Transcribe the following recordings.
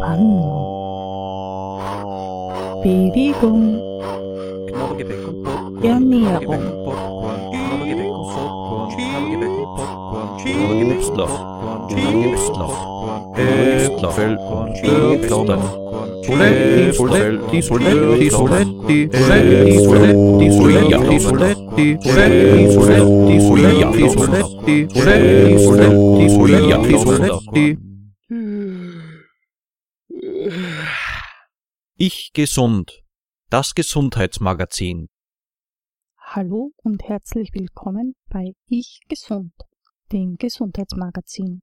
만나 비리공 먹게 배꼽 연미야공 먹게 배꼽 먹게 배꼽 Ich gesund. Das Gesundheitsmagazin. Hallo und herzlich willkommen bei Ich Gesund, dem Gesundheitsmagazin.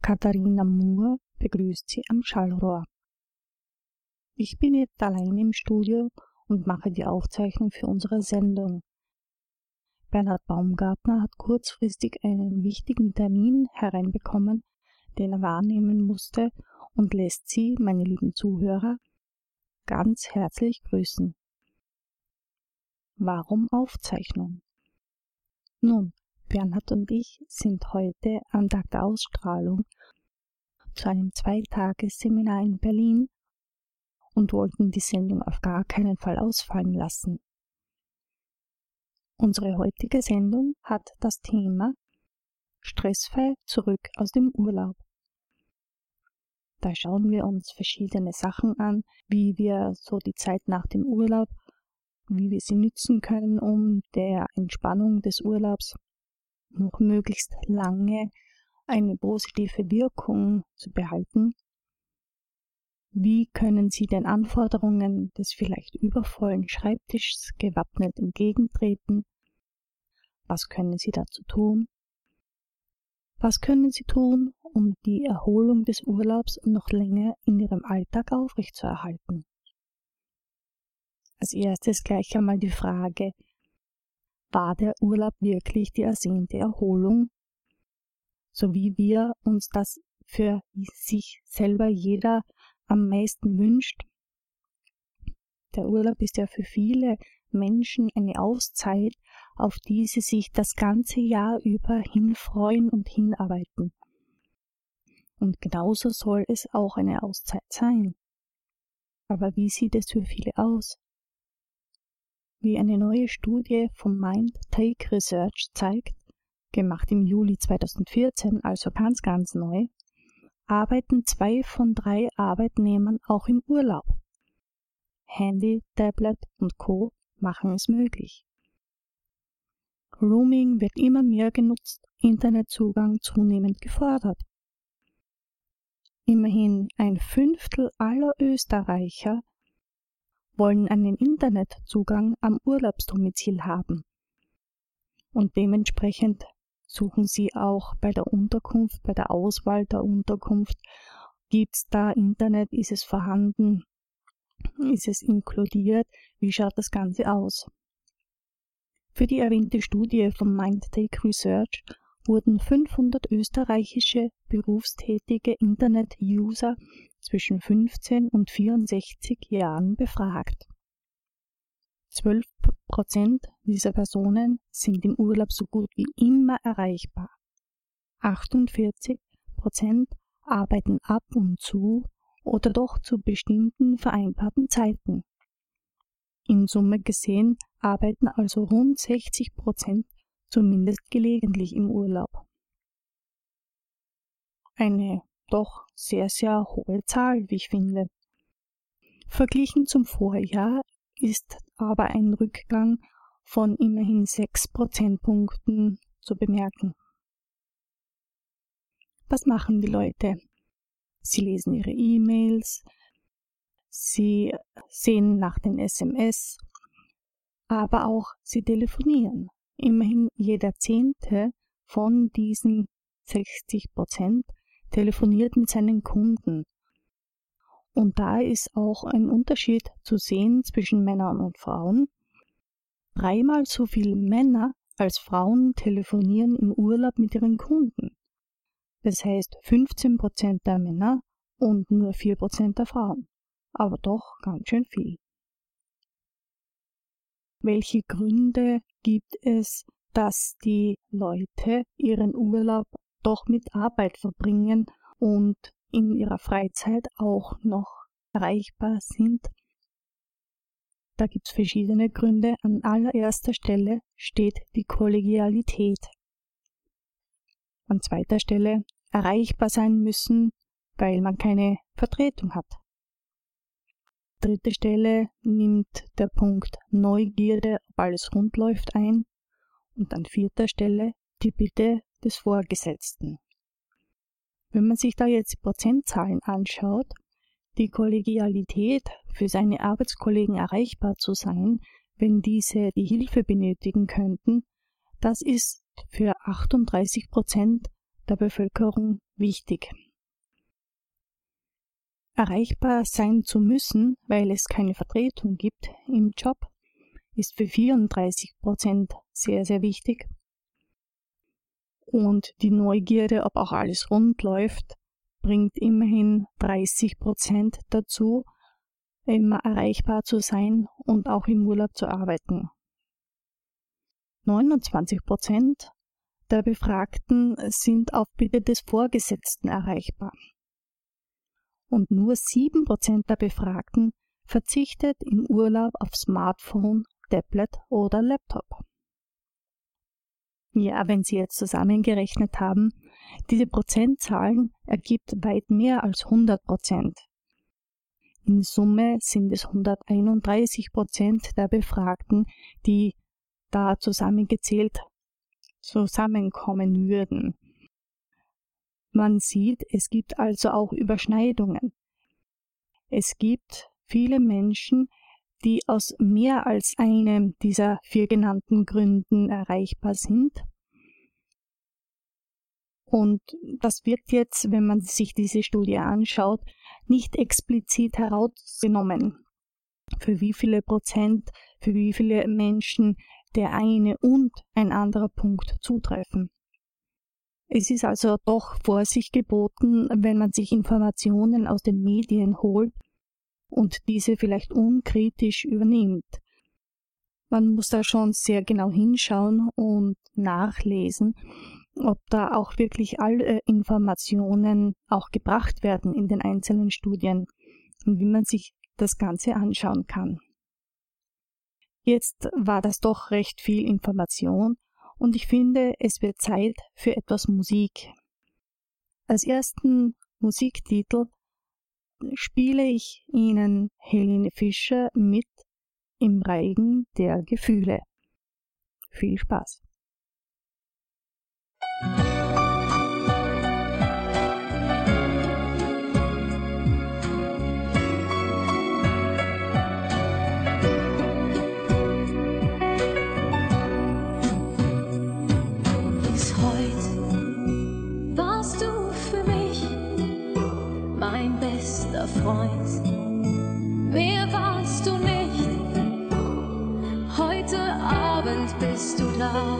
Katharina Moore begrüßt Sie am Schallrohr. Ich bin jetzt allein im Studio und mache die Aufzeichnung für unsere Sendung. Bernhard Baumgartner hat kurzfristig einen wichtigen Termin hereinbekommen, den er wahrnehmen musste und lässt Sie, meine lieben Zuhörer, ganz herzlich grüßen. Warum Aufzeichnung? Nun, Bernhard und ich sind heute am Tag der Ausstrahlung zu einem Zweitagesseminar in Berlin und wollten die Sendung auf gar keinen Fall ausfallen lassen. Unsere heutige Sendung hat das Thema Stressfrei zurück aus dem Urlaub. Da schauen wir uns verschiedene Sachen an, wie wir so die Zeit nach dem Urlaub, wie wir sie nützen können, um der Entspannung des Urlaubs noch möglichst lange eine positive Wirkung zu behalten wie können Sie den Anforderungen des vielleicht übervollen Schreibtischs gewappnet entgegentreten? Was können Sie dazu tun? Was können Sie tun, um die Erholung des Urlaubs noch länger in Ihrem Alltag aufrechtzuerhalten? Als erstes gleich einmal die Frage, war der Urlaub wirklich die ersehnte Erholung? So wie wir uns das für sich selber jeder am meisten wünscht. Der Urlaub ist ja für viele Menschen eine Auszeit, auf die sie sich das ganze Jahr über hinfreuen und hinarbeiten. Und genauso soll es auch eine Auszeit sein. Aber wie sieht es für viele aus? Wie eine neue Studie vom Mind Take Research zeigt, gemacht im Juli 2014, also ganz, ganz neu, arbeiten zwei von drei Arbeitnehmern auch im Urlaub. Handy, Tablet und Co. machen es möglich. Roaming wird immer mehr genutzt, Internetzugang zunehmend gefordert. Immerhin ein Fünftel aller Österreicher wollen einen Internetzugang am Urlaubsdomizil haben. Und dementsprechend suchen Sie auch bei der Unterkunft, bei der Auswahl der Unterkunft. Gibt es da Internet? Ist es vorhanden? Ist es inkludiert? Wie schaut das Ganze aus? Für die erwähnte Studie vom MindTake Research wurden 500 österreichische berufstätige Internet-User zwischen 15 und 64 Jahren befragt. 12 Prozent dieser Personen sind im Urlaub so gut wie immer erreichbar. 48 Prozent arbeiten ab und zu oder doch zu bestimmten vereinbarten Zeiten. In Summe gesehen arbeiten also rund 60 Prozent zumindest gelegentlich im Urlaub. Eine doch sehr, sehr hohe Zahl, wie ich finde. Verglichen zum Vorjahr ist aber ein Rückgang von immerhin 6 Prozentpunkten zu bemerken. Was machen die Leute? Sie lesen ihre E-Mails, sie sehen nach den SMS, aber auch sie telefonieren. Immerhin jeder Zehnte von diesen 60 Prozent telefoniert mit seinen Kunden. Und da ist auch ein Unterschied zu sehen zwischen Männern und Frauen. Dreimal so viele Männer als Frauen telefonieren im Urlaub mit ihren Kunden. Das heißt 15% der Männer und nur 4% der Frauen. Aber doch ganz schön viel. Welche Gründe gibt es, dass die Leute ihren Urlaub doch mit Arbeit verbringen und in ihrer Freizeit auch noch erreichbar sind. Da gibt es verschiedene Gründe. An allererster Stelle steht die Kollegialität. An zweiter Stelle erreichbar sein müssen, weil man keine Vertretung hat. Dritte Stelle nimmt der Punkt Neugierde, ob alles rund läuft ein. Und an vierter Stelle die Bitte des Vorgesetzten. Wenn man sich da jetzt die Prozentzahlen anschaut, die Kollegialität für seine Arbeitskollegen erreichbar zu sein, wenn diese die Hilfe benötigen könnten, das ist für 38 Prozent der Bevölkerung wichtig. Erreichbar sein zu müssen, weil es keine Vertretung gibt im Job, ist für 34 Prozent sehr, sehr wichtig. Und die Neugierde, ob auch alles rund läuft, bringt immerhin 30 Prozent dazu, immer erreichbar zu sein und auch im Urlaub zu arbeiten. 29 Prozent der Befragten sind auf Bitte des Vorgesetzten erreichbar. Und nur 7 Prozent der Befragten verzichtet im Urlaub auf Smartphone, Tablet oder Laptop. Ja, wenn Sie jetzt zusammengerechnet haben, diese Prozentzahlen ergibt weit mehr als 100 Prozent. In Summe sind es 131 Prozent der Befragten, die da zusammengezählt zusammenkommen würden. Man sieht, es gibt also auch Überschneidungen. Es gibt viele Menschen, die aus mehr als einem dieser vier genannten Gründen erreichbar sind. Und das wird jetzt, wenn man sich diese Studie anschaut, nicht explizit herausgenommen, für wie viele Prozent, für wie viele Menschen der eine und ein anderer Punkt zutreffen. Es ist also doch Vorsicht geboten, wenn man sich Informationen aus den Medien holt und diese vielleicht unkritisch übernimmt. Man muss da schon sehr genau hinschauen und nachlesen, ob da auch wirklich alle Informationen auch gebracht werden in den einzelnen Studien und wie man sich das Ganze anschauen kann. Jetzt war das doch recht viel Information und ich finde, es wird Zeit für etwas Musik. Als ersten Musiktitel spiele ich Ihnen Helene Fischer mit Im Reigen der Gefühle. Viel Spaß! Freund. Mehr warst du nicht. Heute Abend bist du da.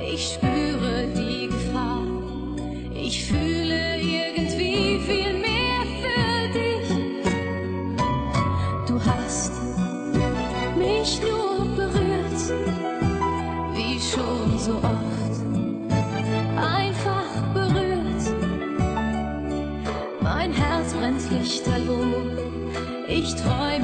Ich spüre die Gefahr. Ich fühle Ich träume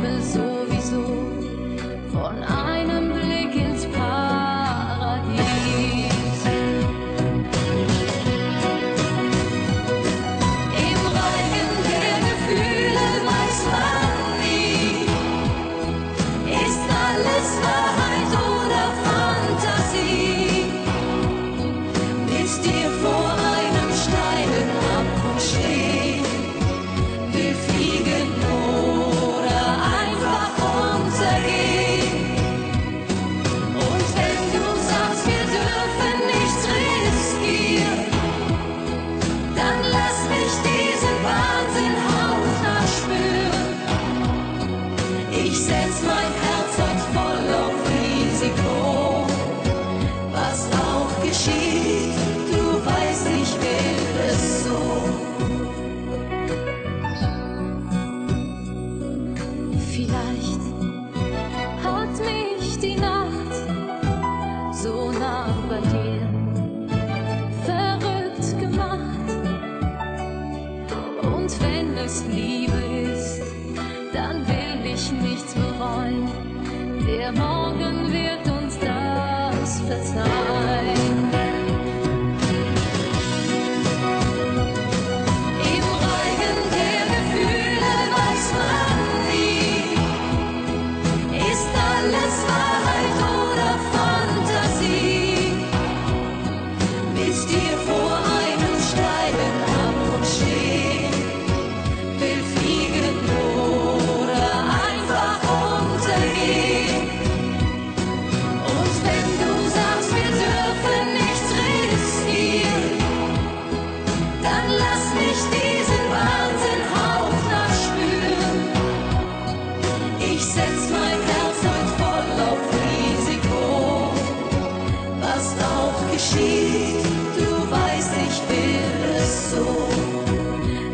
du weißt, ich will es so.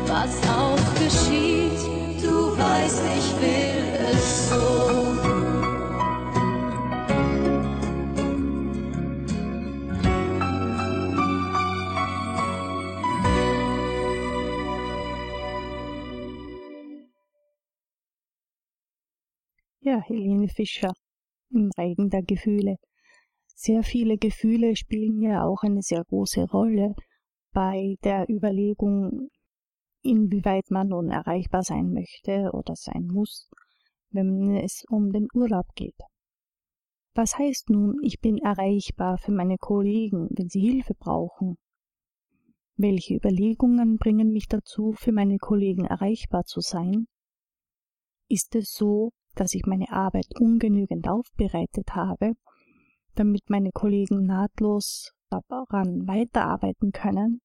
Was auch geschieht, du weißt, ich will es so. Ja, Helene Fischer im Reigen der Gefühle. Sehr viele Gefühle spielen ja auch eine sehr große Rolle bei der Überlegung, inwieweit man nun erreichbar sein möchte oder sein muss, wenn es um den Urlaub geht. Was heißt nun, ich bin erreichbar für meine Kollegen, wenn sie Hilfe brauchen? Welche Überlegungen bringen mich dazu, für meine Kollegen erreichbar zu sein? Ist es so, dass ich meine Arbeit ungenügend aufbereitet habe, damit meine Kollegen nahtlos daran weiterarbeiten können?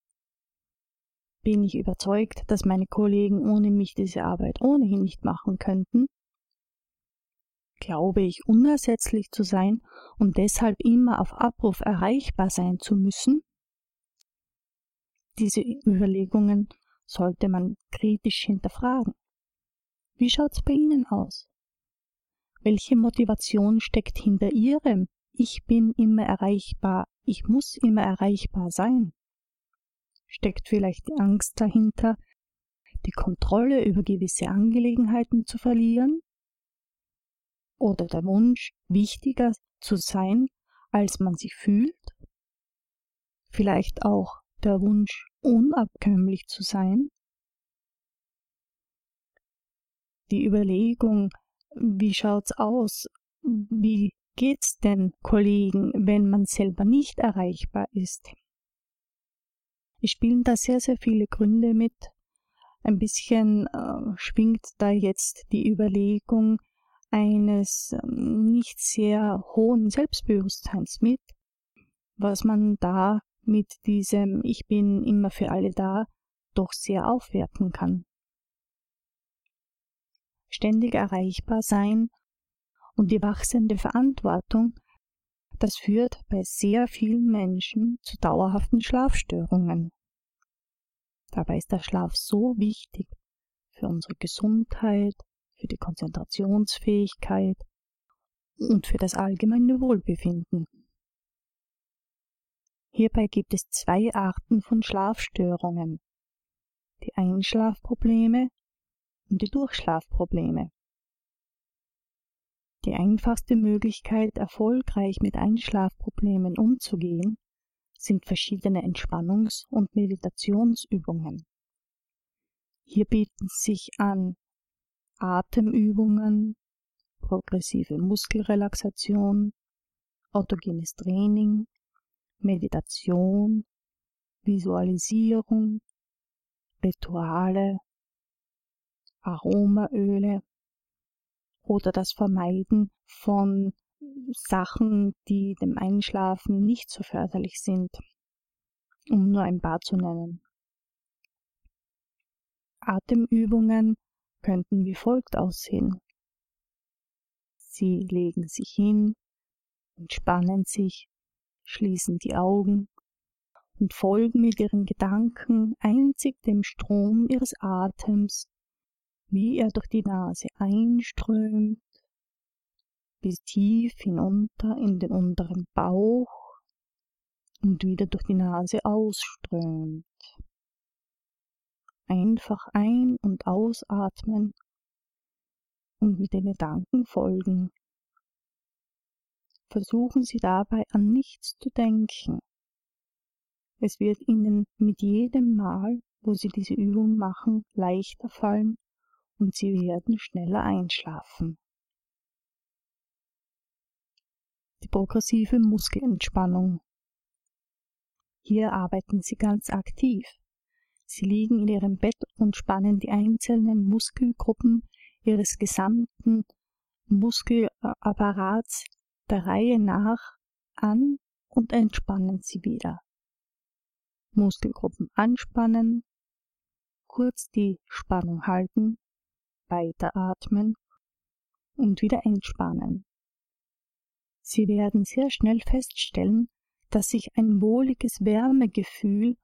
Bin ich überzeugt, dass meine Kollegen ohne mich diese Arbeit ohnehin nicht machen könnten? Glaube ich unersetzlich zu sein und deshalb immer auf Abruf erreichbar sein zu müssen? Diese Überlegungen sollte man kritisch hinterfragen. Wie schaut's bei Ihnen aus? Welche Motivation steckt hinter Ihrem Ich bin immer erreichbar, ich muss immer erreichbar sein? Steckt vielleicht die Angst dahinter, die Kontrolle über gewisse Angelegenheiten zu verlieren? Oder der Wunsch, wichtiger zu sein, als man sich fühlt? Vielleicht auch der Wunsch, unabkömmlich zu sein? Die Überlegung, wie schaut's aus? Wie geht's den Kollegen, wenn man selber nicht erreichbar ist? Es spielen da sehr, sehr viele Gründe mit. Ein bisschen äh, schwingt da jetzt die Überlegung eines äh, nicht sehr hohen Selbstbewusstseins mit, was man da mit diesem Ich bin immer für alle da doch sehr aufwerten kann ständig erreichbar sein und die wachsende Verantwortung, das führt bei sehr vielen Menschen zu dauerhaften Schlafstörungen. Dabei ist der Schlaf so wichtig für unsere Gesundheit, für die Konzentrationsfähigkeit und für das allgemeine Wohlbefinden. Hierbei gibt es zwei Arten von Schlafstörungen. Die Einschlafprobleme und die Durchschlafprobleme. Die einfachste Möglichkeit, erfolgreich mit Einschlafproblemen umzugehen, sind verschiedene Entspannungs- und Meditationsübungen. Hier bieten sich an Atemübungen, progressive Muskelrelaxation, autogenes Training, Meditation, Visualisierung, Rituale Aromaöle oder das Vermeiden von Sachen, die dem Einschlafen nicht so förderlich sind, um nur ein paar zu nennen. Atemübungen könnten wie folgt aussehen. Sie legen sich hin, entspannen sich, schließen die Augen und folgen mit ihren Gedanken einzig dem Strom ihres Atems wie er durch die Nase einströmt, bis tief hinunter in den unteren Bauch und wieder durch die Nase ausströmt. Einfach ein- und ausatmen und mit den Gedanken folgen. Versuchen Sie dabei an nichts zu denken. Es wird Ihnen mit jedem Mal, wo Sie diese Übung machen, leichter fallen und Sie werden schneller einschlafen. Die progressive Muskelentspannung. Hier arbeiten Sie ganz aktiv. Sie liegen in Ihrem Bett und spannen die einzelnen Muskelgruppen Ihres gesamten Muskelapparats der Reihe nach an und entspannen sie wieder. Muskelgruppen anspannen, kurz die Spannung halten, weiteratmen und wieder entspannen. Sie werden sehr schnell feststellen, dass sich ein wohliges Wärmegefühl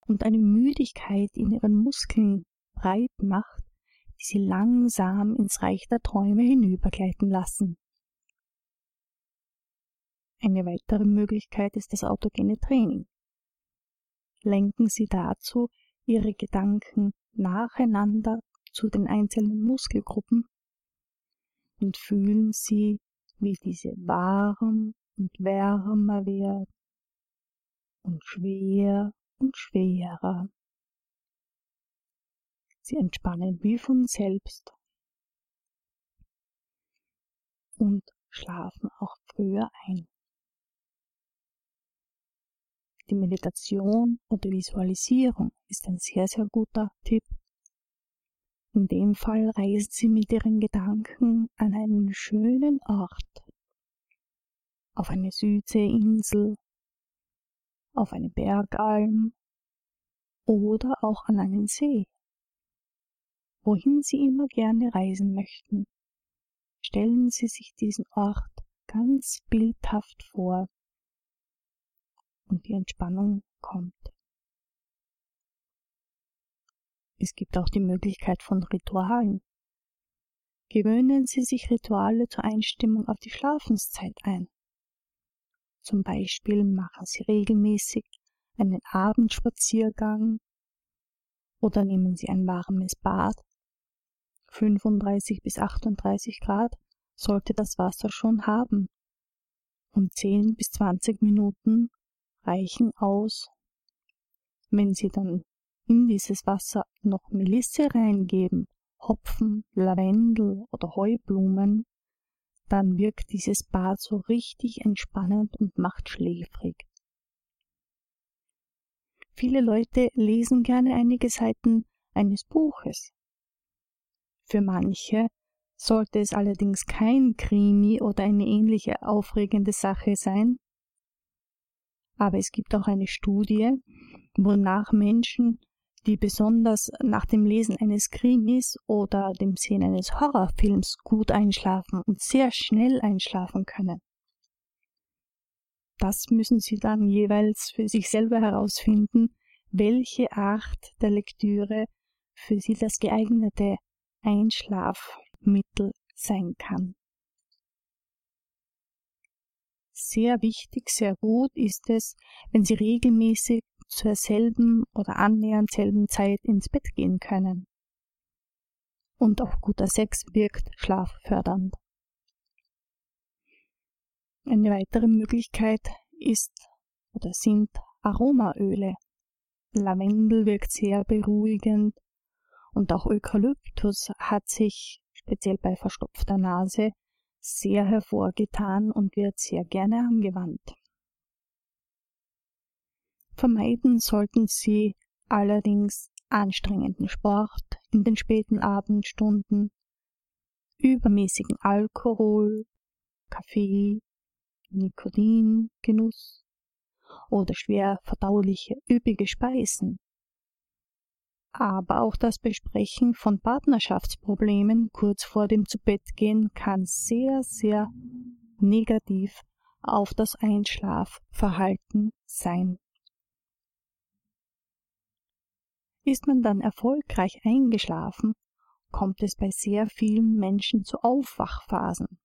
und eine Müdigkeit in ihren Muskeln breit macht, die sie langsam ins Reich der Träume hinübergleiten lassen. Eine weitere Möglichkeit ist das autogene Training. Lenken Sie dazu Ihre Gedanken nacheinander zu den einzelnen Muskelgruppen und fühlen Sie, wie diese warm und wärmer werden und schwer und schwerer. Sie entspannen wie von selbst und schlafen auch früher ein. Die Meditation oder Visualisierung ist ein sehr, sehr guter Tipp. In dem Fall reisen Sie mit Ihren Gedanken an einen schönen Ort, auf eine Südseeinsel, auf eine Bergalm oder auch an einen See. Wohin Sie immer gerne reisen möchten, stellen Sie sich diesen Ort ganz bildhaft vor und die Entspannung kommt. Es gibt auch die Möglichkeit von Ritualen. Gewöhnen Sie sich Rituale zur Einstimmung auf die Schlafenszeit ein. Zum Beispiel machen Sie regelmäßig einen Abendspaziergang oder nehmen Sie ein warmes Bad. 35 bis 38 Grad sollte das Wasser schon haben. Und 10 bis 20 Minuten reichen aus. Wenn Sie dann in dieses Wasser noch Melisse reingeben, Hopfen, Lavendel oder Heublumen, dann wirkt dieses Bad so richtig entspannend und macht schläfrig. Viele Leute lesen gerne einige Seiten eines Buches. Für manche sollte es allerdings kein Krimi oder eine ähnliche aufregende Sache sein, aber es gibt auch eine Studie, wonach Menschen, die besonders nach dem Lesen eines Krimis oder dem Sehen eines Horrorfilms gut einschlafen und sehr schnell einschlafen können. Das müssen Sie dann jeweils für sich selber herausfinden, welche Art der Lektüre für Sie das geeignete Einschlafmittel sein kann. Sehr wichtig, sehr gut ist es, wenn Sie regelmäßig zur selben oder annähernd selben Zeit ins Bett gehen können. Und auch guter Sex wirkt schlaffördernd. Eine weitere Möglichkeit ist oder sind Aromaöle. Lavendel wirkt sehr beruhigend und auch Eukalyptus hat sich speziell bei verstopfter Nase sehr hervorgetan und wird sehr gerne angewandt. Vermeiden sollten Sie allerdings anstrengenden Sport in den späten Abendstunden, übermäßigen Alkohol, Kaffee, Nikotingenuss oder schwer verdauliche üppige Speisen aber auch das Besprechen von Partnerschaftsproblemen kurz vor dem Zubettgehen kann sehr, sehr negativ auf das Einschlafverhalten sein. Ist man dann erfolgreich eingeschlafen, kommt es bei sehr vielen Menschen zu Aufwachphasen.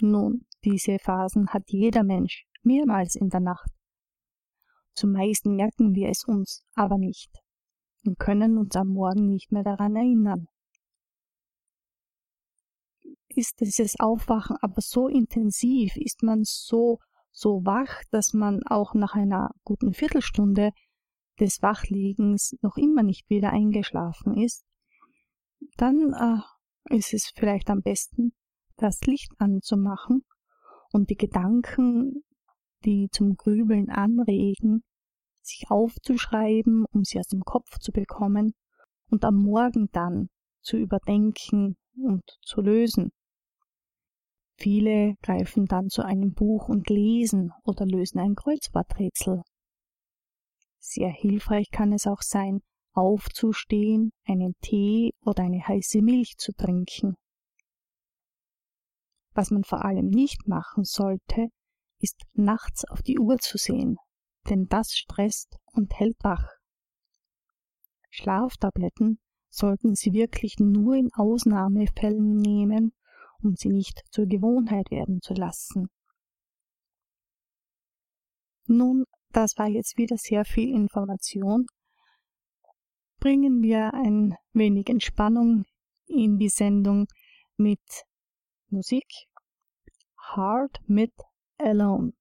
Nun, diese Phasen hat jeder Mensch mehrmals in der Nacht. Zumeist merken wir es uns aber nicht. und können uns am Morgen nicht mehr daran erinnern. Ist dieses Aufwachen aber so intensiv, ist man so, so wach, dass man auch nach einer guten Viertelstunde des Wachliegens noch immer nicht wieder eingeschlafen ist, dann äh, ist es vielleicht am besten, das Licht anzumachen und die Gedanken, die zum Grübeln anregen, sich aufzuschreiben, um sie aus dem Kopf zu bekommen und am Morgen dann zu überdenken und zu lösen. Viele greifen dann zu einem Buch und lesen oder lösen ein Kreuzworträtsel. Sehr hilfreich kann es auch sein, aufzustehen, einen Tee oder eine heiße Milch zu trinken. Was man vor allem nicht machen sollte, ist nachts auf die Uhr zu sehen, denn das stresst und hält wach. Schlaftabletten sollten Sie wirklich nur in Ausnahmefällen nehmen, um sie nicht zur Gewohnheit werden zu lassen. Nun, das war jetzt wieder sehr viel Information. Bringen wir ein wenig Entspannung in die Sendung mit Musik. Hard mit Alone.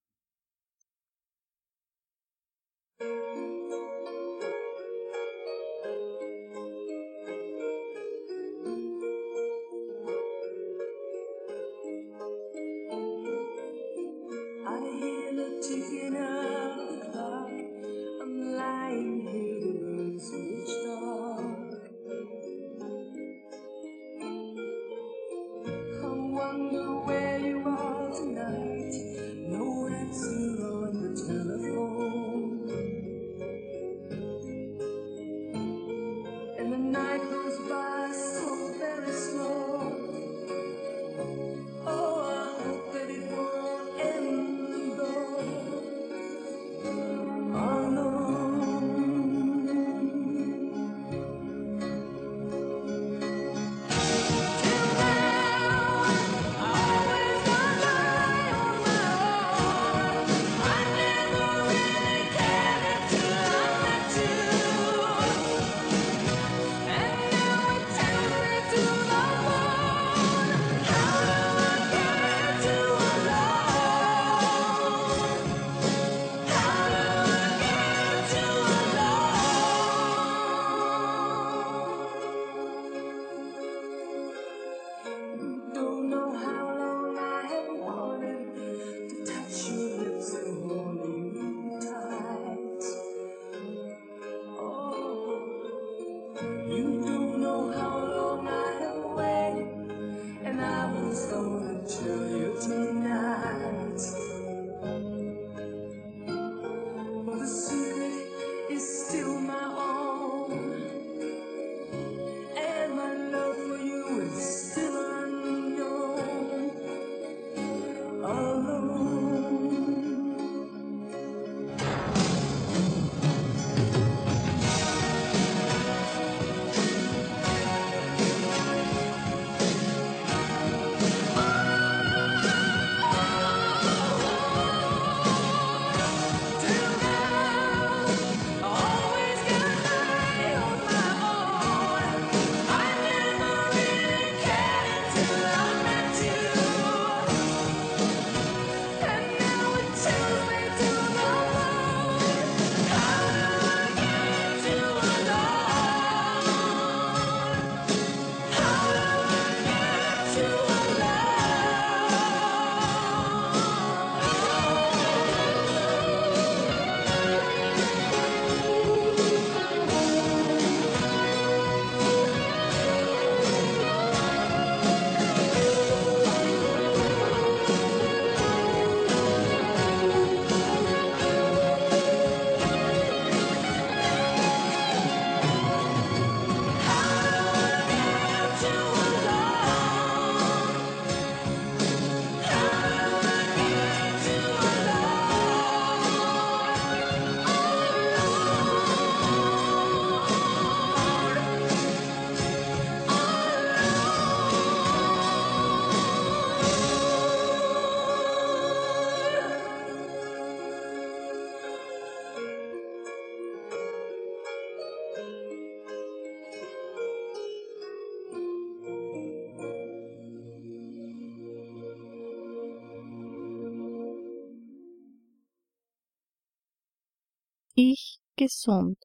Gesund,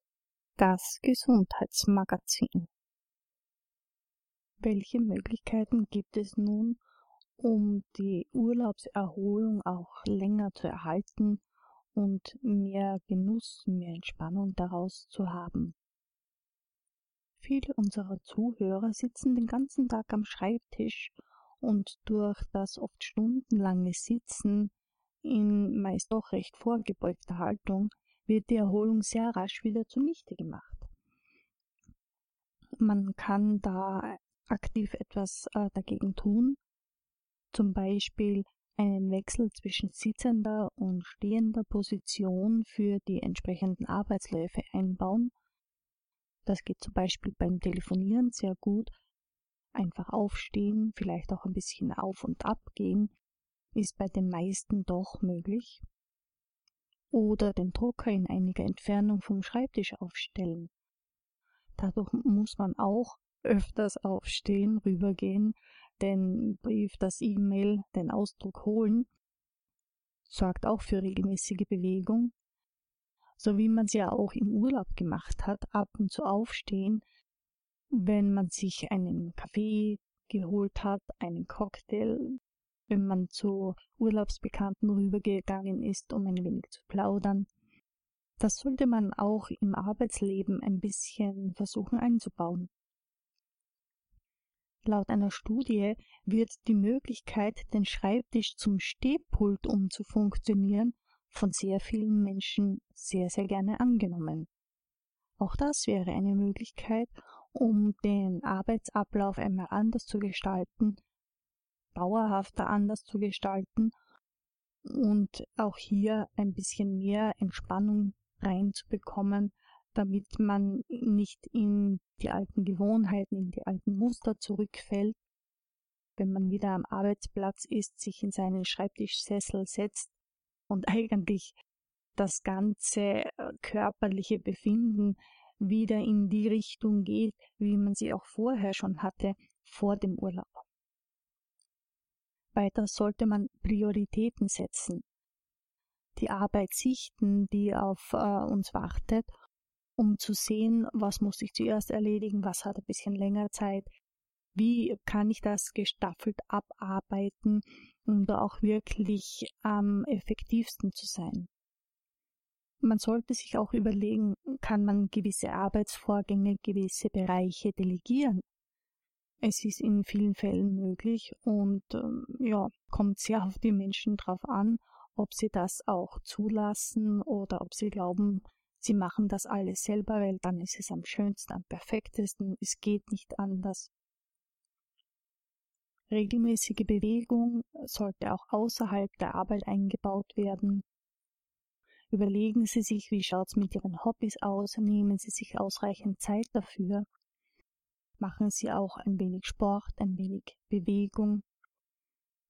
das Gesundheitsmagazin. Welche Möglichkeiten gibt es nun, um die Urlaubserholung auch länger zu erhalten und mehr Genuss, mehr Entspannung daraus zu haben? Viele unserer Zuhörer sitzen den ganzen Tag am Schreibtisch und durch das oft stundenlange Sitzen in meist doch recht vorgebeugter Haltung wird die Erholung sehr rasch wieder zunichte gemacht. Man kann da aktiv etwas äh, dagegen tun, zum Beispiel einen Wechsel zwischen sitzender und stehender Position für die entsprechenden Arbeitsläufe einbauen. Das geht zum Beispiel beim Telefonieren sehr gut. Einfach aufstehen, vielleicht auch ein bisschen auf und ab gehen, ist bei den meisten doch möglich oder den Drucker in einiger Entfernung vom Schreibtisch aufstellen. Dadurch muss man auch öfters aufstehen, rübergehen, den Brief, das E-Mail, den Ausdruck holen, sorgt auch für regelmäßige Bewegung, so wie man es ja auch im Urlaub gemacht hat, ab und zu aufstehen, wenn man sich einen Kaffee geholt hat, einen Cocktail, wenn man zu Urlaubsbekannten rübergegangen ist, um ein wenig zu plaudern. Das sollte man auch im Arbeitsleben ein bisschen versuchen einzubauen. Laut einer Studie wird die Möglichkeit, den Schreibtisch zum Stehpult umzufunktionieren, von sehr vielen Menschen sehr, sehr gerne angenommen. Auch das wäre eine Möglichkeit, um den Arbeitsablauf einmal anders zu gestalten, dauerhafter anders zu gestalten und auch hier ein bisschen mehr Entspannung reinzubekommen, damit man nicht in die alten Gewohnheiten, in die alten Muster zurückfällt, wenn man wieder am Arbeitsplatz ist, sich in seinen Schreibtischsessel setzt und eigentlich das ganze äh, körperliche Befinden wieder in die Richtung geht, wie man sie auch vorher schon hatte, vor dem Urlaub. Weiter sollte man Prioritäten setzen, die Arbeit sichten, die auf äh, uns wartet, um zu sehen, was muss ich zuerst erledigen, was hat ein bisschen länger Zeit, wie kann ich das gestaffelt abarbeiten, um da auch wirklich am effektivsten zu sein. Man sollte sich auch überlegen, kann man gewisse Arbeitsvorgänge, gewisse Bereiche delegieren. Es ist in vielen Fällen möglich und ähm, ja, kommt sehr auf die Menschen drauf an, ob sie das auch zulassen oder ob sie glauben, sie machen das alles selber, weil dann ist es am schönsten, am perfektesten, es geht nicht anders. Regelmäßige Bewegung sollte auch außerhalb der Arbeit eingebaut werden. Überlegen Sie sich, wie schaut's mit Ihren Hobbys aus, nehmen Sie sich ausreichend Zeit dafür machen Sie auch ein wenig Sport, ein wenig Bewegung.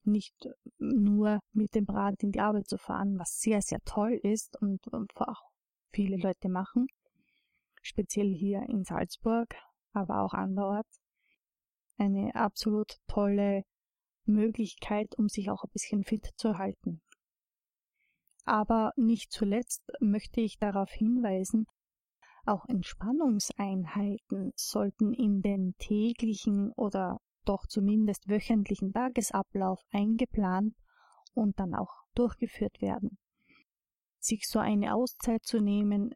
Nicht nur mit dem Rad in die Arbeit zu fahren, was sehr, sehr toll ist und auch viele Leute machen. Speziell hier in Salzburg, aber auch anderorts. Eine absolut tolle Möglichkeit, um sich auch ein bisschen fit zu halten. Aber nicht zuletzt möchte ich darauf hinweisen, auch Entspannungseinheiten sollten in den täglichen oder doch zumindest wöchentlichen Tagesablauf eingeplant und dann auch durchgeführt werden. Sich so eine Auszeit zu nehmen,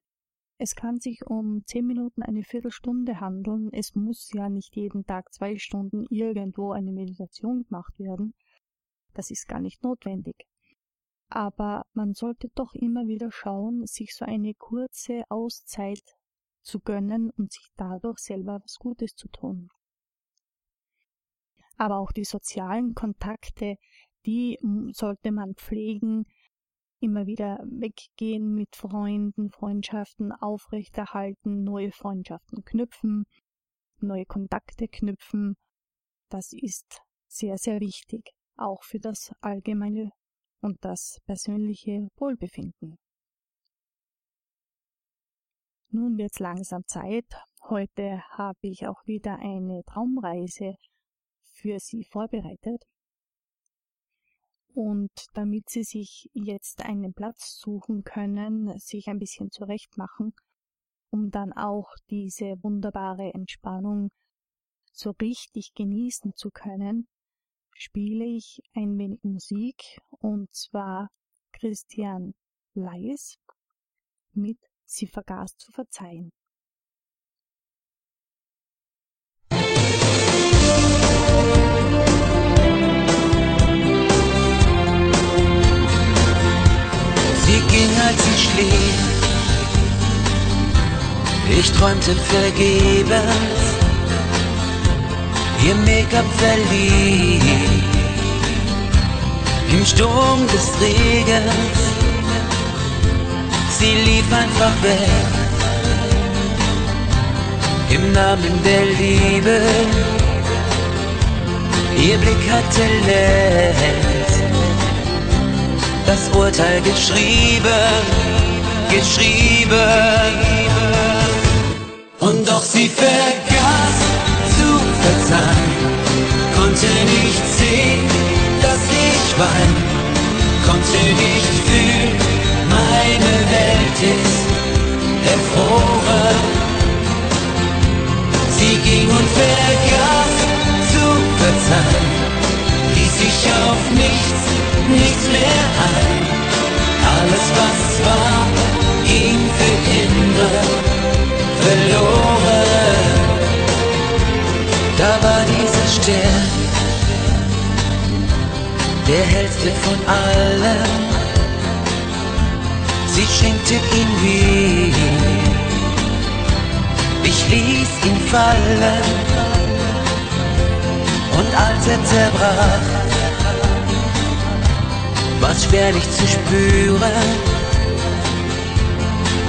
es kann sich um zehn Minuten, eine Viertelstunde handeln. Es muss ja nicht jeden Tag zwei Stunden irgendwo eine Meditation gemacht werden. Das ist gar nicht notwendig. Aber man sollte doch immer wieder schauen, sich so eine kurze Auszeit zu gönnen und sich dadurch selber was Gutes zu tun. Aber auch die sozialen Kontakte, die sollte man pflegen, immer wieder weggehen mit Freunden, Freundschaften aufrechterhalten, neue Freundschaften knüpfen, neue Kontakte knüpfen. Das ist sehr, sehr wichtig, auch für das allgemeine und das persönliche Wohlbefinden. Nun wird's langsam Zeit. Heute habe ich auch wieder eine Traumreise für Sie vorbereitet. Und damit Sie sich jetzt einen Platz suchen können, sich ein bisschen zurechtmachen, um dann auch diese wunderbare Entspannung so richtig genießen zu können, spiele ich ein wenig Musik und zwar Christian Leis mit Sie vergaß zu verzeihen. Sie ging, als ich schlief. Ich träumte vergebens. Ihr Make-up verlieh. Im Sturm des Regens. Sie lief einfach weg. Im Namen der Liebe. Ihr Blick hatte längst das Urteil geschrieben, geschrieben. Und doch sie vergaß zu verzeihen, konnte nicht sehen, dass ich wein, konnte nicht fühlen, meine Welt ist erfroren. Sie ging und vergaß zu verzeihen, ließ sich auf nichts, nichts mehr ein. Alles was war, ging für immer verloren. Da war dieser Stern, der hellste von allen. Sie schenkte ihn mir, ich ließ ihn fallen. Und als er zerbrach, war's schwerlich zu spüren.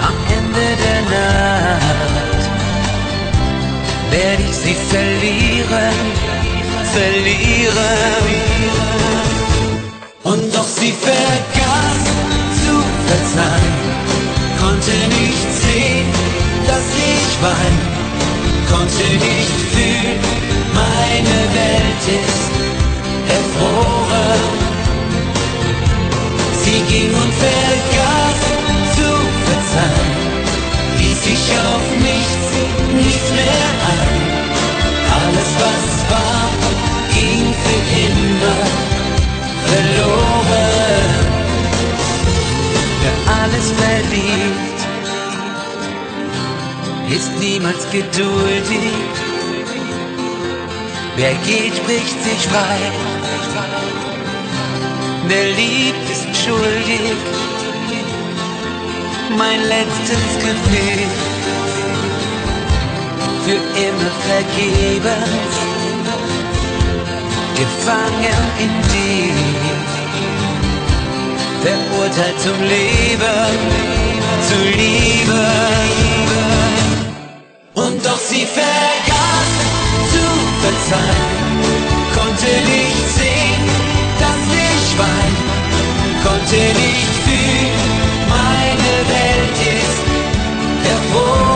Am Ende der Nacht werde ich sie verlieren, verlieren. Und doch sie vergaß zu verzeihen, konnte nicht sehen, dass ich wein, konnte nicht fühlen, meine Welt ist erfroren. Sie ging und vergaß niemals geduldig. Wer geht, spricht sich frei. Wer liebt, ist schuldig. Mein letztes Gefühl für immer vergebens. Gefangen in dir, verurteilt zum Leben, zu lieben. Doch sie vergaß zu verzeihen, konnte nicht sehen, dass ich wein, konnte nicht fühlen, meine Welt ist erfroren.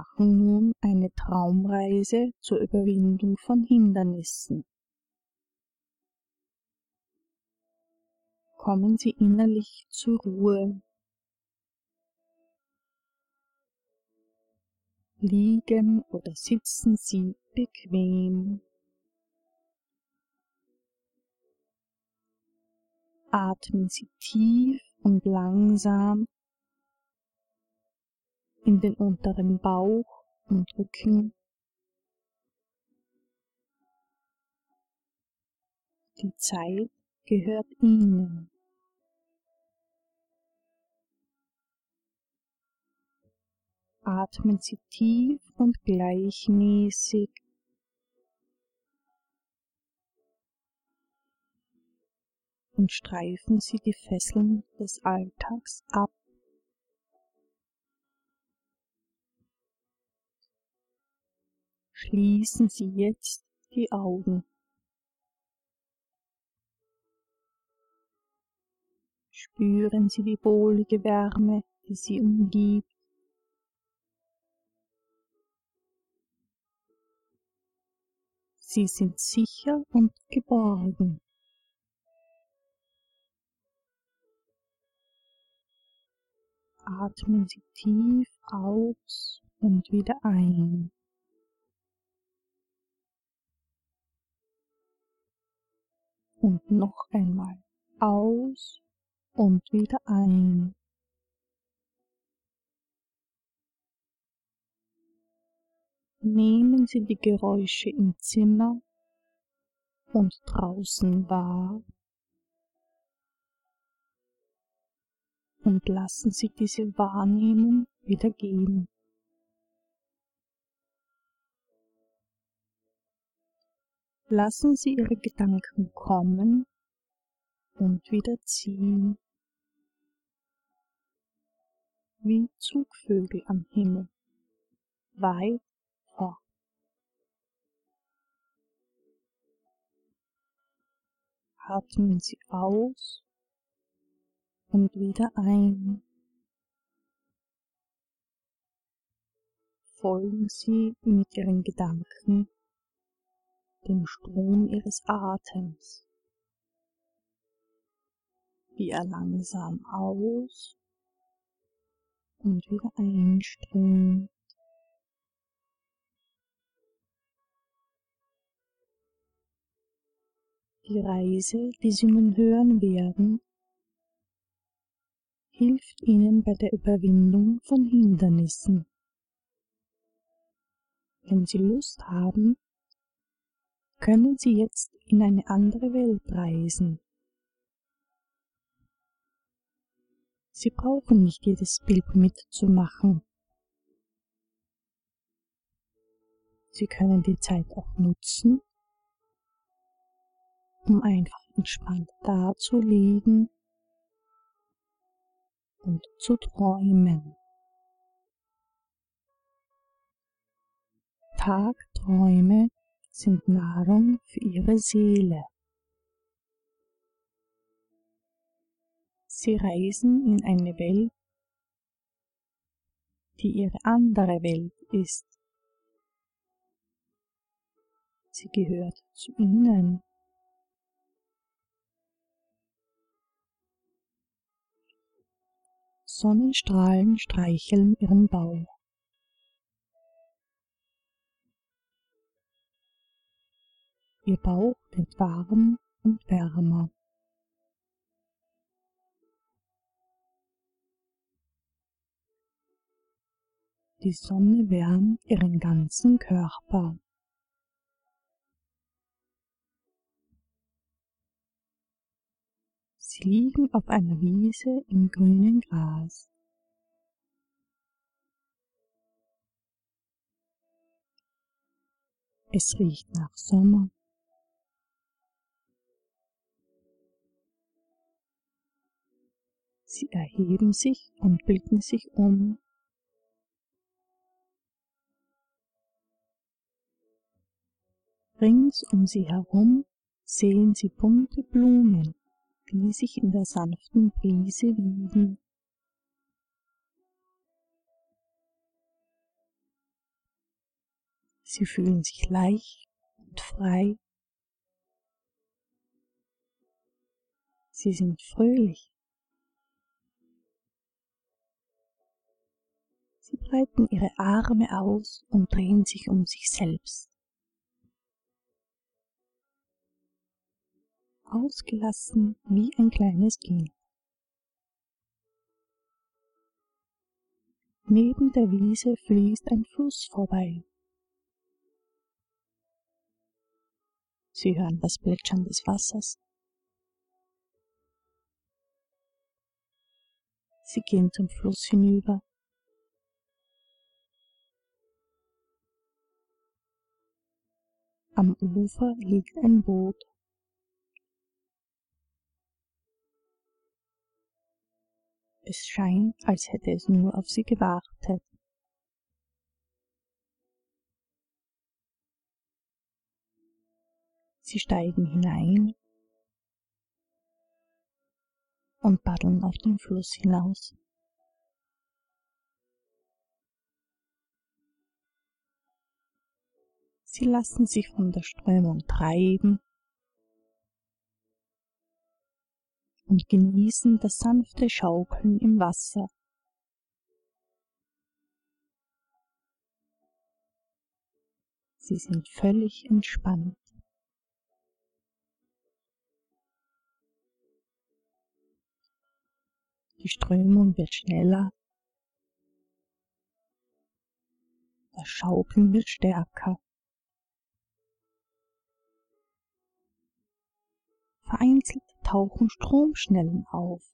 Machen nun eine Traumreise zur Überwindung von Hindernissen. Kommen Sie innerlich zur Ruhe. Liegen oder sitzen Sie bequem. Atmen Sie tief und langsam in den unteren Bauch und Rücken. Die Zeit gehört Ihnen. Atmen Sie tief und gleichmäßig und streifen Sie die Fesseln des Alltags ab. Schließen Sie jetzt die Augen. Spüren Sie die wohlige Wärme, die Sie umgibt. Sie sind sicher und geborgen. Atmen Sie tief aus und wieder ein. Und noch einmal aus und wieder ein. Nehmen Sie die Geräusche im Zimmer und draußen wahr und lassen Sie diese Wahrnehmung wieder gehen. Lassen Sie Ihre Gedanken kommen und wieder ziehen, wie Zugvögel am Himmel, weit fort. Atmen Sie aus und wieder ein. Folgen Sie mit Ihren Gedanken dem Strom Ihres Atems, wie er langsam aus und wieder einströmt. Die Reise, die Sie nun hören werden, hilft Ihnen bei der Überwindung von Hindernissen. Wenn Sie Lust haben, können Sie jetzt in eine andere Welt reisen. Sie brauchen nicht jedes Bild mitzumachen. Sie können die Zeit auch nutzen, um einfach entspannt dazulegen und zu träumen. Tagträume sind Nahrung für ihre Seele. Sie reisen in eine Welt, die ihre andere Welt ist. Sie gehört zu ihnen. Sonnenstrahlen streicheln ihren Bauch. Ihr Bauch wird warm und wärmer. Die Sonne wärmt ihren ganzen Körper. Sie liegen auf einer Wiese im grünen Gras. Es riecht nach Sommer. Sie erheben sich und blicken sich um. Rings um sie herum sehen sie bunte Blumen, die sich in der sanften Brise wiegen. Sie fühlen sich leicht und frei. Sie sind fröhlich. Breiten ihre Arme aus und drehen sich um sich selbst. Ausgelassen wie ein kleines Kind. Neben der Wiese fließt ein Fluss vorbei. Sie hören das Plätschern des Wassers. Sie gehen zum Fluss hinüber. Am Ufer liegt ein Boot. Es scheint, als hätte es nur auf sie gewartet. Sie steigen hinein und paddeln auf den Fluss hinaus. Sie lassen sich von der Strömung treiben und genießen das sanfte Schaukeln im Wasser. Sie sind völlig entspannt. Die Strömung wird schneller, das Schaukeln wird stärker. Vereinzelt tauchen Stromschnellen auf.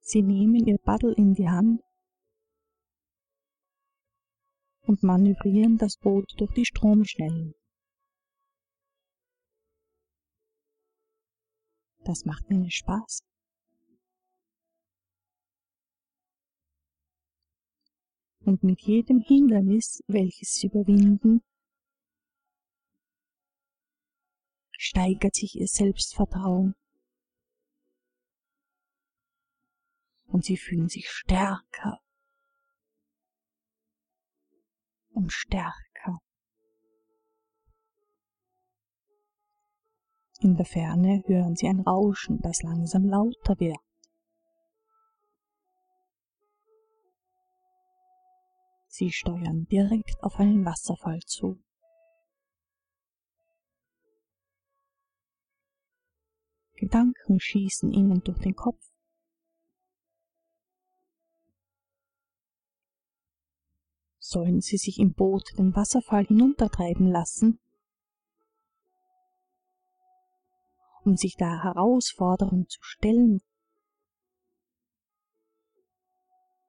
Sie nehmen ihr Paddel in die Hand und manövrieren das Boot durch die Stromschnellen. Das macht ihnen Spaß. Und mit jedem Hindernis, welches sie überwinden, steigert sich ihr Selbstvertrauen. Und sie fühlen sich stärker und stärker. In der Ferne hören sie ein Rauschen, das langsam lauter wird. Sie steuern direkt auf einen Wasserfall zu. Gedanken schießen ihnen durch den Kopf. Sollen sie sich im Boot den Wasserfall hinuntertreiben lassen, um sich der Herausforderung zu stellen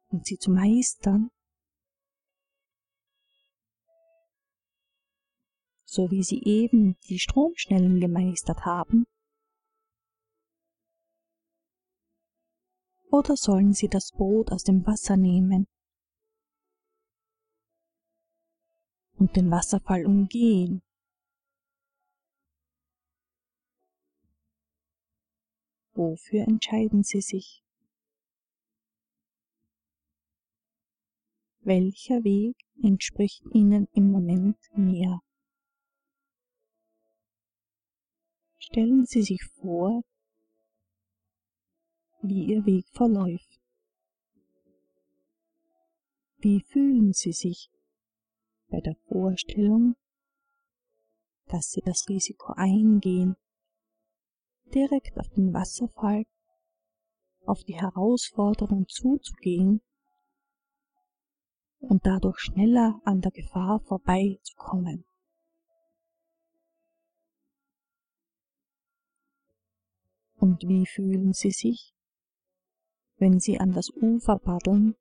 und sie zu meistern, so wie sie eben die Stromschnellen gemeistert haben? Oder sollen sie das Boot aus dem Wasser nehmen und den Wasserfall umgehen? Wofür entscheiden Sie sich? Welcher Weg entspricht Ihnen im Moment mehr? Stellen Sie sich vor, wie Ihr Weg verläuft. Wie fühlen Sie sich bei der Vorstellung, dass Sie das Risiko eingehen, direkt auf den Wasserfall, auf die Herausforderung zuzugehen und dadurch schneller an der Gefahr vorbeizukommen. Und wie fühlen Sie sich, wenn Sie an das Ufer paddeln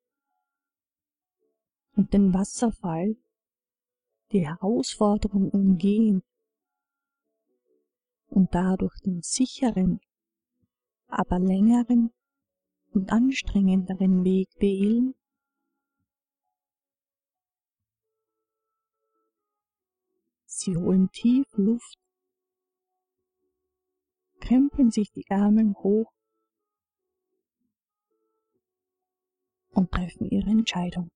und den Wasserfall, die Herausforderung umgehen und dadurch den sicheren, aber längeren und anstrengenderen Weg wählen? Sie holen tief Luft, krempeln sich die Ärmel hoch und treffen ihre Entscheidung.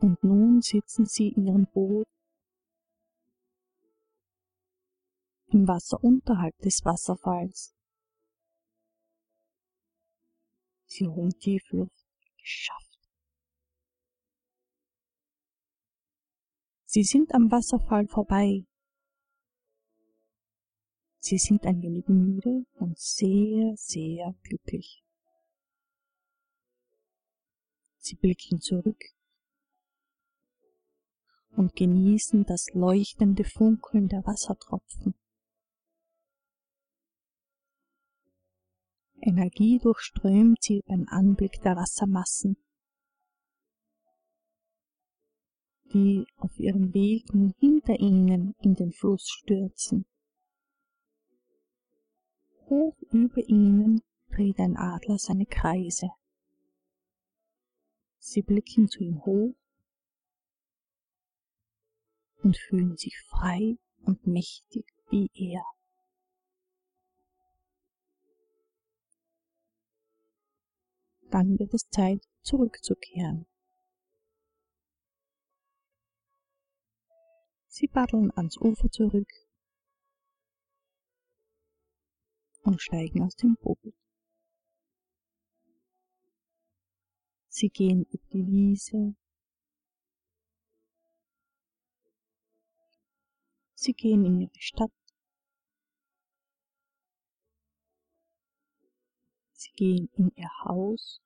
Und nun sitzen sie in ihrem Boot im Wasser unterhalb des Wasserfalls. Sie holen tief Luft. Geschafft. Sie sind am Wasserfall vorbei. Sie sind ein wenig müde und sehr, sehr glücklich. Sie blicken zurück und genießen das leuchtende Funkeln der Wassertropfen. Energie durchströmt sie beim Anblick der Wassermassen, die auf ihrem Weg nun hinter ihnen in den Fluss stürzen. Hoch über ihnen dreht ein Adler seine Kreise. Sie blicken zu ihm hoch und fühlen sich frei und mächtig wie er. Dann wird es Zeit, zurückzukehren. Sie paddeln ans Ufer zurück und steigen aus dem Boot. Sie gehen über die Wiese. Sie gehen in ihre Stadt. Sie gehen in ihr Haus.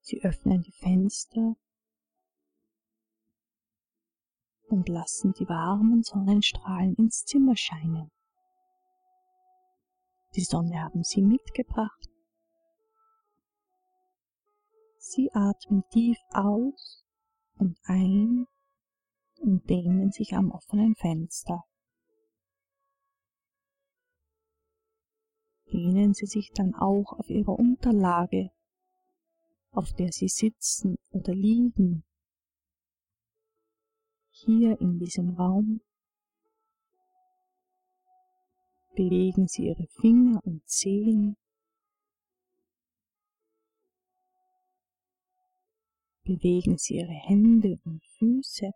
Sie öffnen die Fenster und lassen die warmen Sonnenstrahlen ins Zimmer scheinen. Die Sonne haben sie mitgebracht. Sie atmen tief aus und ein und dehnen sich am offenen Fenster. Lehnen Sie sich dann auch auf Ihrer Unterlage, auf der Sie sitzen oder liegen, hier in diesem Raum. Bewegen Sie Ihre Finger und Zehen. Bewegen Sie Ihre Hände und Füße.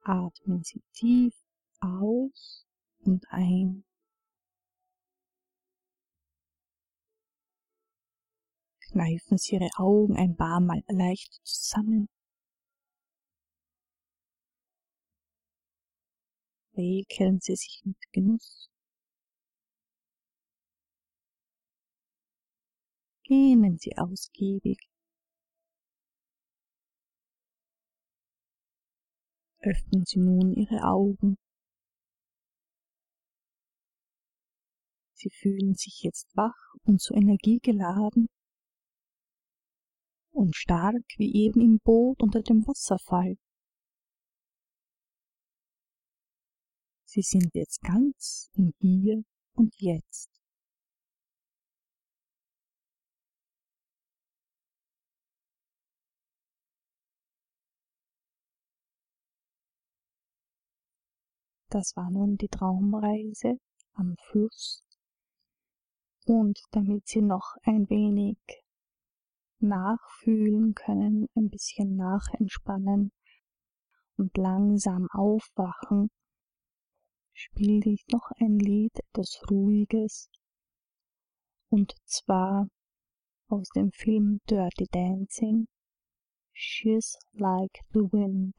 Atmen Sie tief aus und ein. Kneifen Sie Ihre Augen ein paar Mal leicht zusammen. Rekeln Sie sich mit Genuss. Gähnen Sie ausgiebig. Öffnen Sie nun Ihre Augen. Sie fühlen sich jetzt wach und so energiegeladen und stark wie eben im Boot unter dem Wasserfall. Sie sind jetzt ganz im Hier und Jetzt. Das war nun die Traumreise am Fluss. Und damit Sie noch ein wenig nachfühlen können, ein bisschen nachentspannen und langsam aufwachen, spiele ich noch ein Lied, etwas Ruhiges, und zwar aus dem Film Dirty Dancing, She's Like the Wind.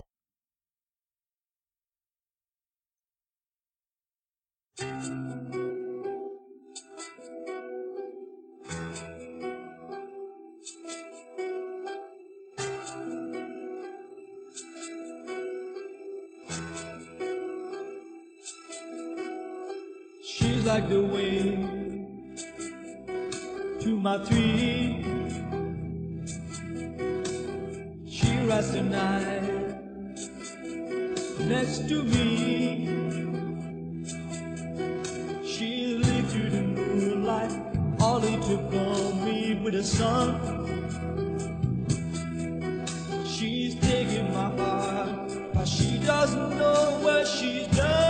Like the wind to my tree. She rides the night next to me. She leaves to the moonlight, only to come me with the sun. She's taking my heart, but she doesn't know where she's done.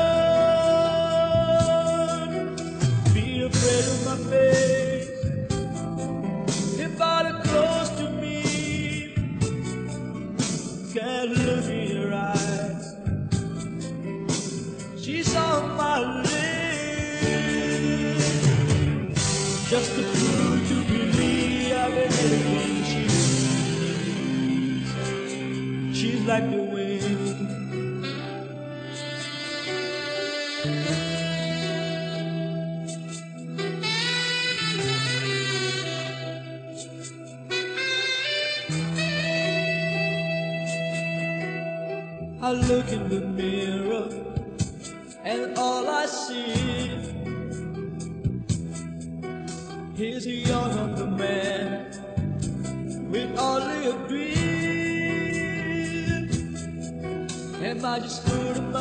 I just stood up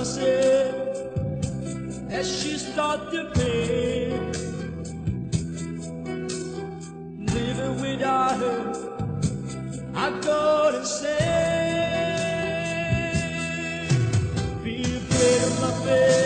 as she started to living without her, I gotta say, be afraid of my face.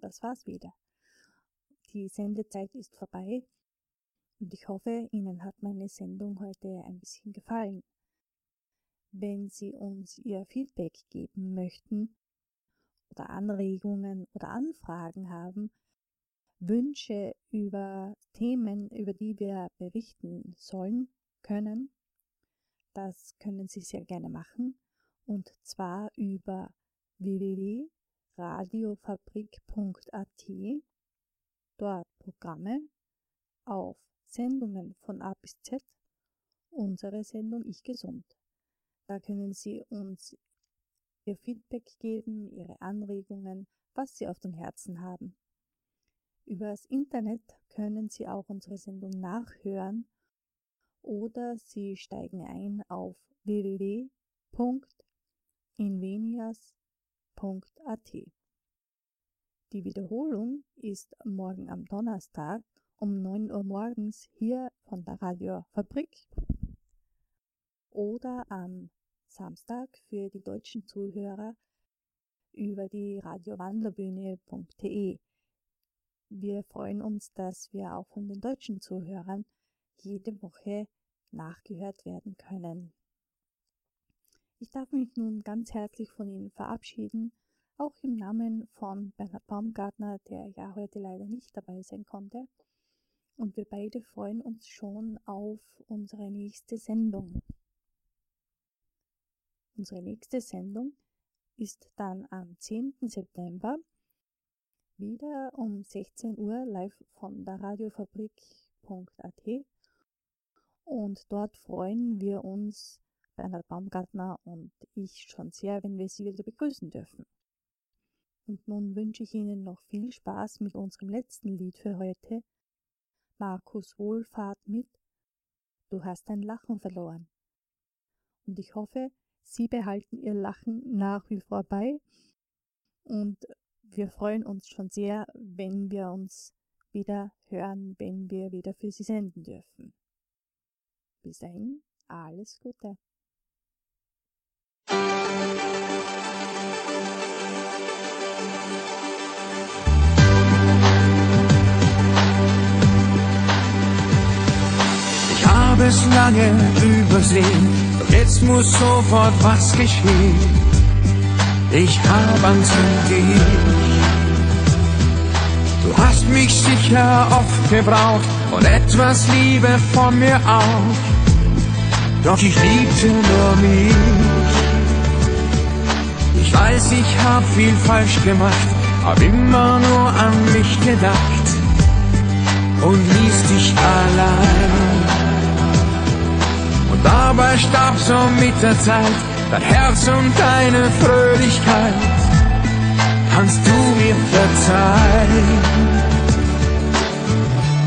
Das war's wieder. Die Sendezeit ist vorbei und ich hoffe, Ihnen hat meine Sendung heute ein bisschen gefallen. Wenn Sie uns Ihr Feedback geben möchten oder Anregungen oder Anfragen haben, Wünsche über Themen, über die wir berichten sollen, können, das können Sie sehr gerne machen und zwar über www.radiofabrik.at, dort Programme auf Sendungen von A bis Z, unsere Sendung Ich Gesund. Da können Sie uns Ihr Feedback geben, Ihre Anregungen, was Sie auf dem Herzen haben. Über das Internet können Sie auch unsere Sendung nachhören oder Sie steigen ein auf www.invenias.at. Die Wiederholung ist morgen am Donnerstag um 9 Uhr morgens hier von der Radiofabrik oder am Samstag für die deutschen Zuhörer über die radiowandlerbühne.de. Wir freuen uns, dass wir auch von den deutschen Zuhörern jede Woche nachgehört werden können. Ich darf mich nun ganz herzlich von Ihnen verabschieden, auch im Namen von Bernhard Baumgartner, der ja heute leider nicht dabei sein konnte. Und wir beide freuen uns schon auf unsere nächste Sendung. Unsere nächste Sendung ist dann am 10. September wieder um 16 Uhr live von der Radiofabrik.at und dort freuen wir uns, Bernhard Baumgartner und ich schon sehr, wenn wir Sie wieder begrüßen dürfen. Und nun wünsche ich Ihnen noch viel Spaß mit unserem letzten Lied für heute, Markus Wohlfahrt mit Du hast dein Lachen verloren. Und ich hoffe, Sie behalten Ihr Lachen nach wie vor bei und wir freuen uns schon sehr, wenn wir uns wieder hören, wenn wir wieder für Sie senden dürfen. Bis dahin, alles Gute. Habe es lange übersehen, doch jetzt muss sofort was geschehen. Ich habe um dich. Du hast mich sicher oft gebraucht und etwas Liebe von mir auch. Doch ich liebte nur mich. Ich weiß, ich hab viel falsch gemacht, hab immer nur an mich gedacht und ließ dich allein. Dabei starb so mit der Zeit dein Herz und deine Fröhlichkeit. Kannst du mir verzeihen?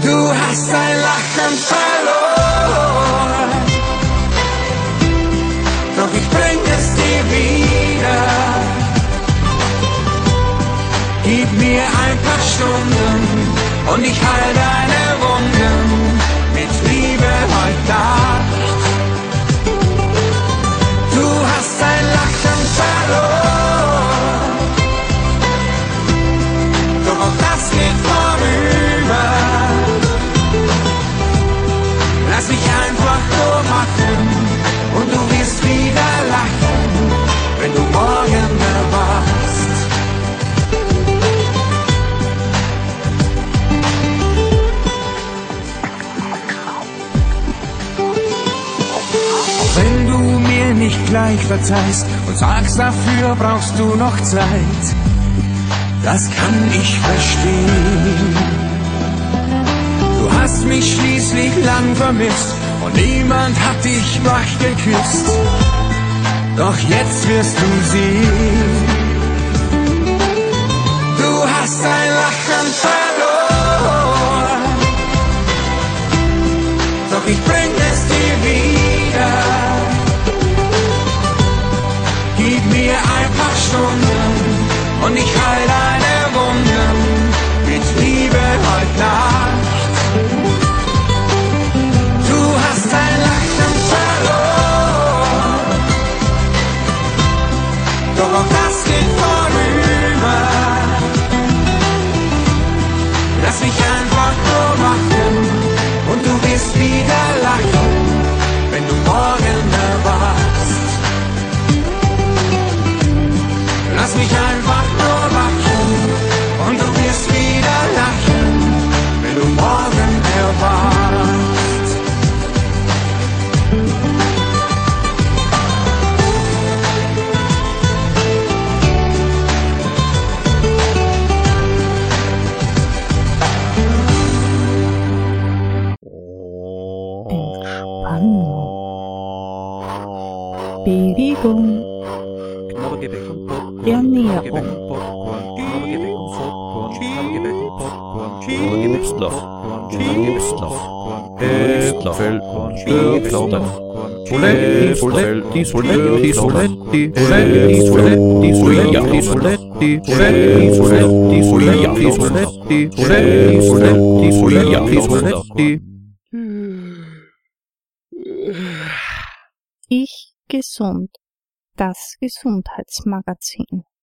Du hast dein Lachen verloren, doch ich bring es dir wieder. Gib mir ein paar Stunden und ich heil deine Wunden mit Liebe heute Nacht. Mich einfach nur machen und du wirst wieder lachen, wenn du morgen erwachst. Wenn du mir nicht gleich verzeihst und sagst, dafür brauchst du noch Zeit, das kann ich verstehen. Hast mich schließlich lang vermisst und niemand hat dich wach geküsst. Doch jetzt wirst du sehen, du hast dein Lachen verloren. Doch ich bring es dir wieder. Gib mir ein paar Stunden und ich heil soletti, soletti. Ich gesund, das Gesundheitsmagazin.